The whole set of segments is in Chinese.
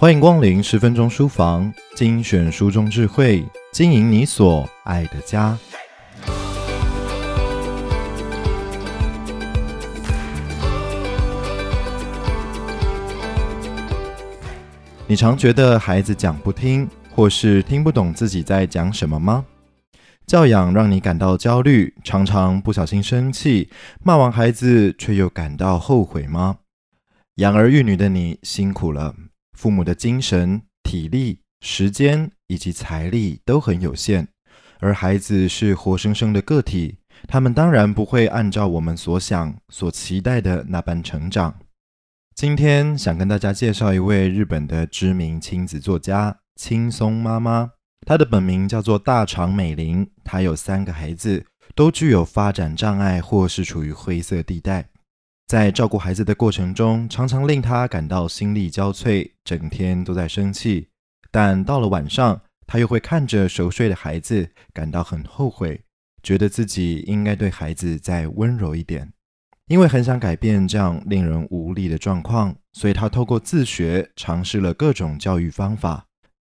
欢迎光临十分钟书房，精选书中智慧，经营你所爱的家。你常觉得孩子讲不听，或是听不懂自己在讲什么吗？教养让你感到焦虑，常常不小心生气，骂完孩子却又感到后悔吗？养儿育女的你辛苦了。父母的精神、体力、时间以及财力都很有限，而孩子是活生生的个体，他们当然不会按照我们所想、所期待的那般成长。今天想跟大家介绍一位日本的知名亲子作家青松妈妈，她的本名叫做大场美玲，她有三个孩子，都具有发展障碍或是处于灰色地带。在照顾孩子的过程中，常常令他感到心力交瘁，整天都在生气。但到了晚上，他又会看着熟睡的孩子，感到很后悔，觉得自己应该对孩子再温柔一点。因为很想改变这样令人无力的状况，所以他透过自学，尝试了各种教育方法。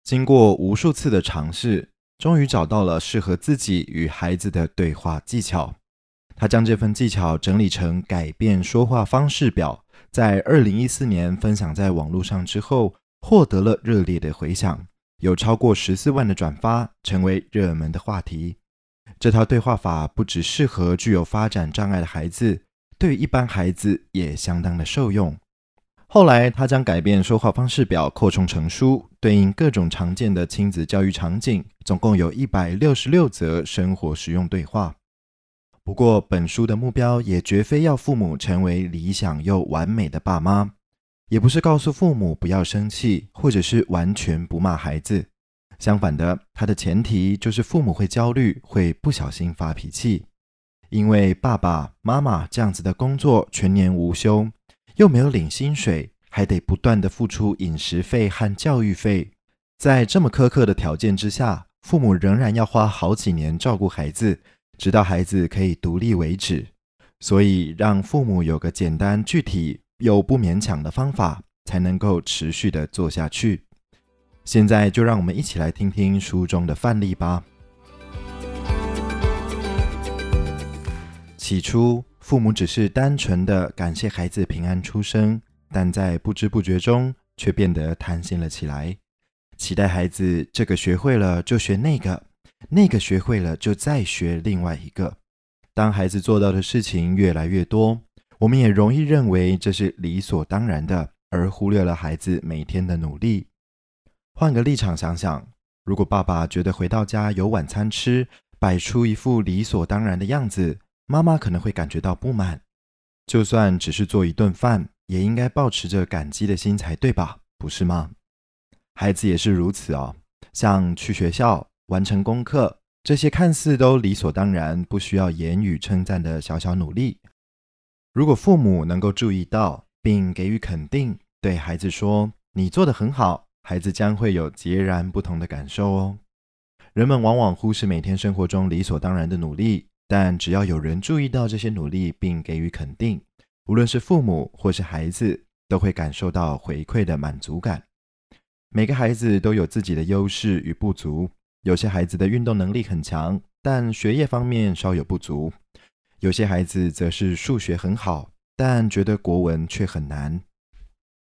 经过无数次的尝试，终于找到了适合自己与孩子的对话技巧。他将这份技巧整理成《改变说话方式表》，在二零一四年分享在网络上之后，获得了热烈的回响，有超过十四万的转发，成为热门的话题。这套对话法不只适合具有发展障碍的孩子，对一般孩子也相当的受用。后来，他将《改变说话方式表》扩充成书，对应各种常见的亲子教育场景，总共有一百六十六则生活实用对话。不过，本书的目标也绝非要父母成为理想又完美的爸妈，也不是告诉父母不要生气，或者是完全不骂孩子。相反的，它的前提就是父母会焦虑，会不小心发脾气，因为爸爸妈妈这样子的工作全年无休，又没有领薪水，还得不断的付出饮食费和教育费，在这么苛刻的条件之下，父母仍然要花好几年照顾孩子。直到孩子可以独立为止，所以让父母有个简单、具体又不勉强的方法，才能够持续的做下去。现在就让我们一起来听听书中的范例吧。起初，父母只是单纯的感谢孩子平安出生，但在不知不觉中却变得贪心了起来，期待孩子这个学会了就学那个。那个学会了，就再学另外一个。当孩子做到的事情越来越多，我们也容易认为这是理所当然的，而忽略了孩子每天的努力。换个立场想想，如果爸爸觉得回到家有晚餐吃，摆出一副理所当然的样子，妈妈可能会感觉到不满。就算只是做一顿饭，也应该保持着感激的心才对吧？不是吗？孩子也是如此哦，像去学校。完成功课，这些看似都理所当然、不需要言语称赞的小小努力，如果父母能够注意到并给予肯定，对孩子说“你做得很好”，孩子将会有截然不同的感受哦。人们往往忽视每天生活中理所当然的努力，但只要有人注意到这些努力并给予肯定，无论是父母或是孩子，都会感受到回馈的满足感。每个孩子都有自己的优势与不足。有些孩子的运动能力很强，但学业方面稍有不足；有些孩子则是数学很好，但觉得国文却很难。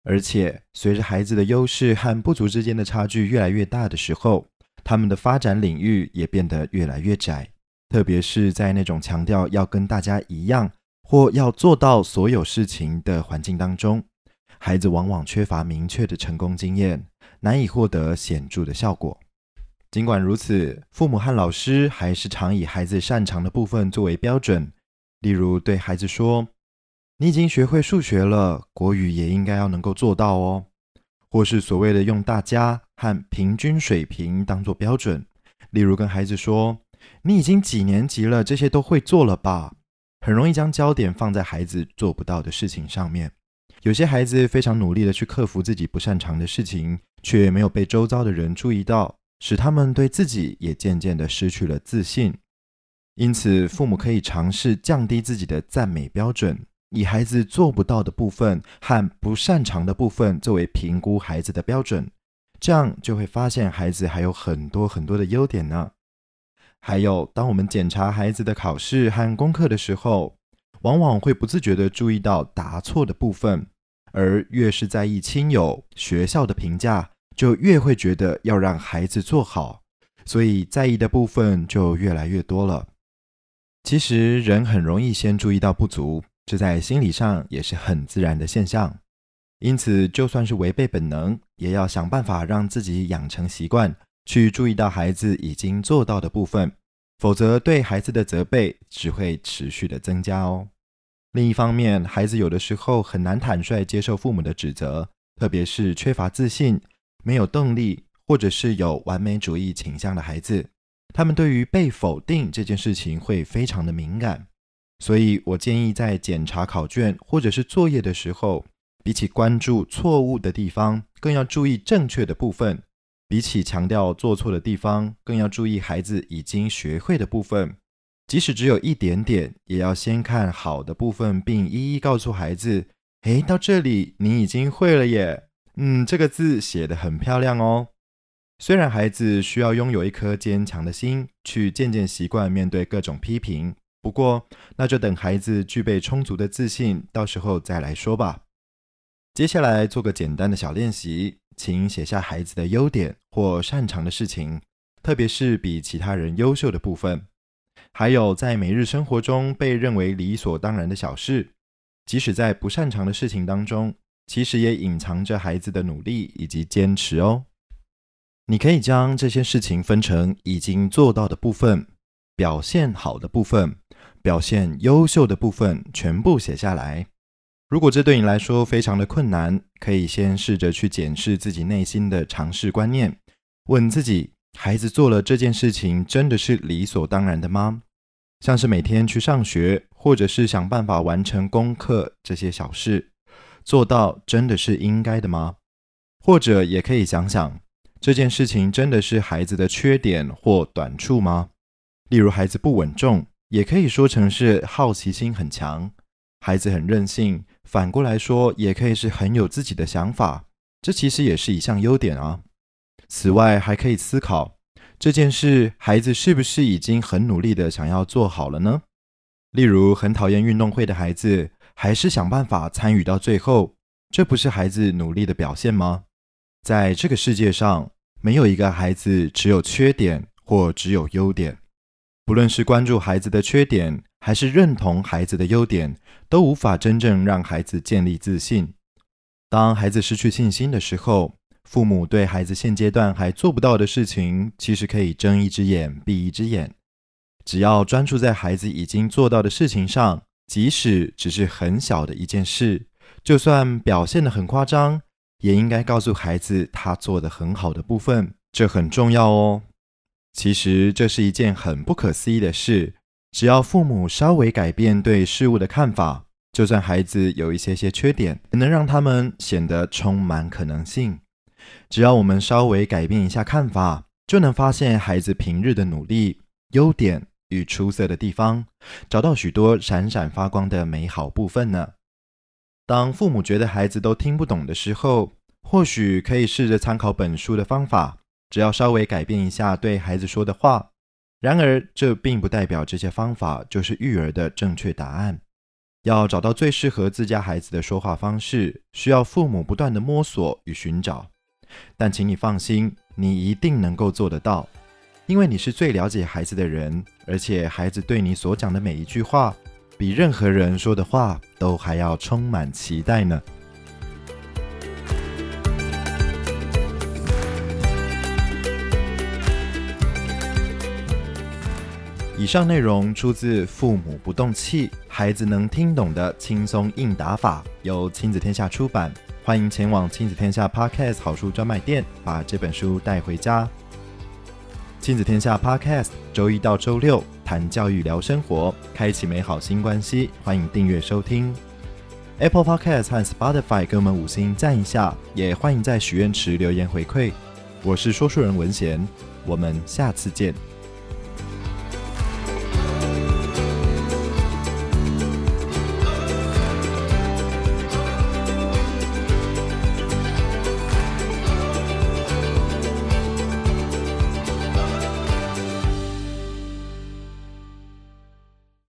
而且，随着孩子的优势和不足之间的差距越来越大的时候，他们的发展领域也变得越来越窄。特别是在那种强调要跟大家一样，或要做到所有事情的环境当中，孩子往往缺乏明确的成功经验，难以获得显著的效果。尽管如此，父母和老师还是常以孩子擅长的部分作为标准，例如对孩子说：“你已经学会数学了，国语也应该要能够做到哦。”或是所谓的用大家和平均水平当做标准，例如跟孩子说：“你已经几年级了，这些都会做了吧？”很容易将焦点放在孩子做不到的事情上面。有些孩子非常努力的去克服自己不擅长的事情，却没有被周遭的人注意到。使他们对自己也渐渐地失去了自信，因此父母可以尝试降低自己的赞美标准，以孩子做不到的部分和不擅长的部分作为评估孩子的标准，这样就会发现孩子还有很多很多的优点呢。还有，当我们检查孩子的考试和功课的时候，往往会不自觉地注意到答错的部分，而越是在意亲友、学校的评价，就越会觉得要让孩子做好，所以在意的部分就越来越多了。其实，人很容易先注意到不足。这在心理上也是很自然的现象，因此就算是违背本能，也要想办法让自己养成习惯，去注意到孩子已经做到的部分，否则对孩子的责备只会持续的增加哦。另一方面，孩子有的时候很难坦率接受父母的指责，特别是缺乏自信、没有动力，或者是有完美主义倾向的孩子，他们对于被否定这件事情会非常的敏感。所以我建议在检查考卷或者是作业的时候，比起关注错误的地方，更要注意正确的部分；比起强调做错的地方，更要注意孩子已经学会的部分。即使只有一点点，也要先看好的部分，并一一告诉孩子：“诶，到这里你已经会了耶！嗯，这个字写得很漂亮哦。”虽然孩子需要拥有一颗坚强的心，去渐渐习惯面对各种批评。不过，那就等孩子具备充足的自信，到时候再来说吧。接下来做个简单的小练习，请写下孩子的优点或擅长的事情，特别是比其他人优秀的部分，还有在每日生活中被认为理所当然的小事，即使在不擅长的事情当中，其实也隐藏着孩子的努力以及坚持哦。你可以将这些事情分成已经做到的部分、表现好的部分。表现优秀的部分全部写下来。如果这对你来说非常的困难，可以先试着去检视自己内心的尝试观念，问自己：孩子做了这件事情真的是理所当然的吗？像是每天去上学，或者是想办法完成功课这些小事，做到真的是应该的吗？或者也可以想想，这件事情真的是孩子的缺点或短处吗？例如孩子不稳重。也可以说成是好奇心很强，孩子很任性。反过来说，也可以是很有自己的想法，这其实也是一项优点啊。此外，还可以思考这件事，孩子是不是已经很努力的想要做好了呢？例如，很讨厌运动会的孩子，还是想办法参与到最后，这不是孩子努力的表现吗？在这个世界上，没有一个孩子只有缺点或只有优点。不论是关注孩子的缺点，还是认同孩子的优点，都无法真正让孩子建立自信。当孩子失去信心的时候，父母对孩子现阶段还做不到的事情，其实可以睁一只眼闭一只眼。只要专注在孩子已经做到的事情上，即使只是很小的一件事，就算表现得很夸张，也应该告诉孩子他做得很好的部分，这很重要哦。其实这是一件很不可思议的事，只要父母稍微改变对事物的看法，就算孩子有一些些缺点，也能让他们显得充满可能性。只要我们稍微改变一下看法，就能发现孩子平日的努力、优点与出色的地方，找到许多闪闪发光的美好部分呢。当父母觉得孩子都听不懂的时候，或许可以试着参考本书的方法。只要稍微改变一下对孩子说的话，然而这并不代表这些方法就是育儿的正确答案。要找到最适合自家孩子的说话方式，需要父母不断的摸索与寻找。但请你放心，你一定能够做得到，因为你是最了解孩子的人，而且孩子对你所讲的每一句话，比任何人说的话都还要充满期待呢。以上内容出自《父母不动气，孩子能听懂的轻松应答法》，由亲子天下出版。欢迎前往亲子天下 Podcast 好书专卖店，把这本书带回家。亲子天下 Podcast 周一到周六谈教育、聊生活，开启美好新关系。欢迎订阅收听 Apple Podcast 和 Spotify，给我们五星赞一下，也欢迎在许愿池留言回馈。我是说书人文贤，我们下次见。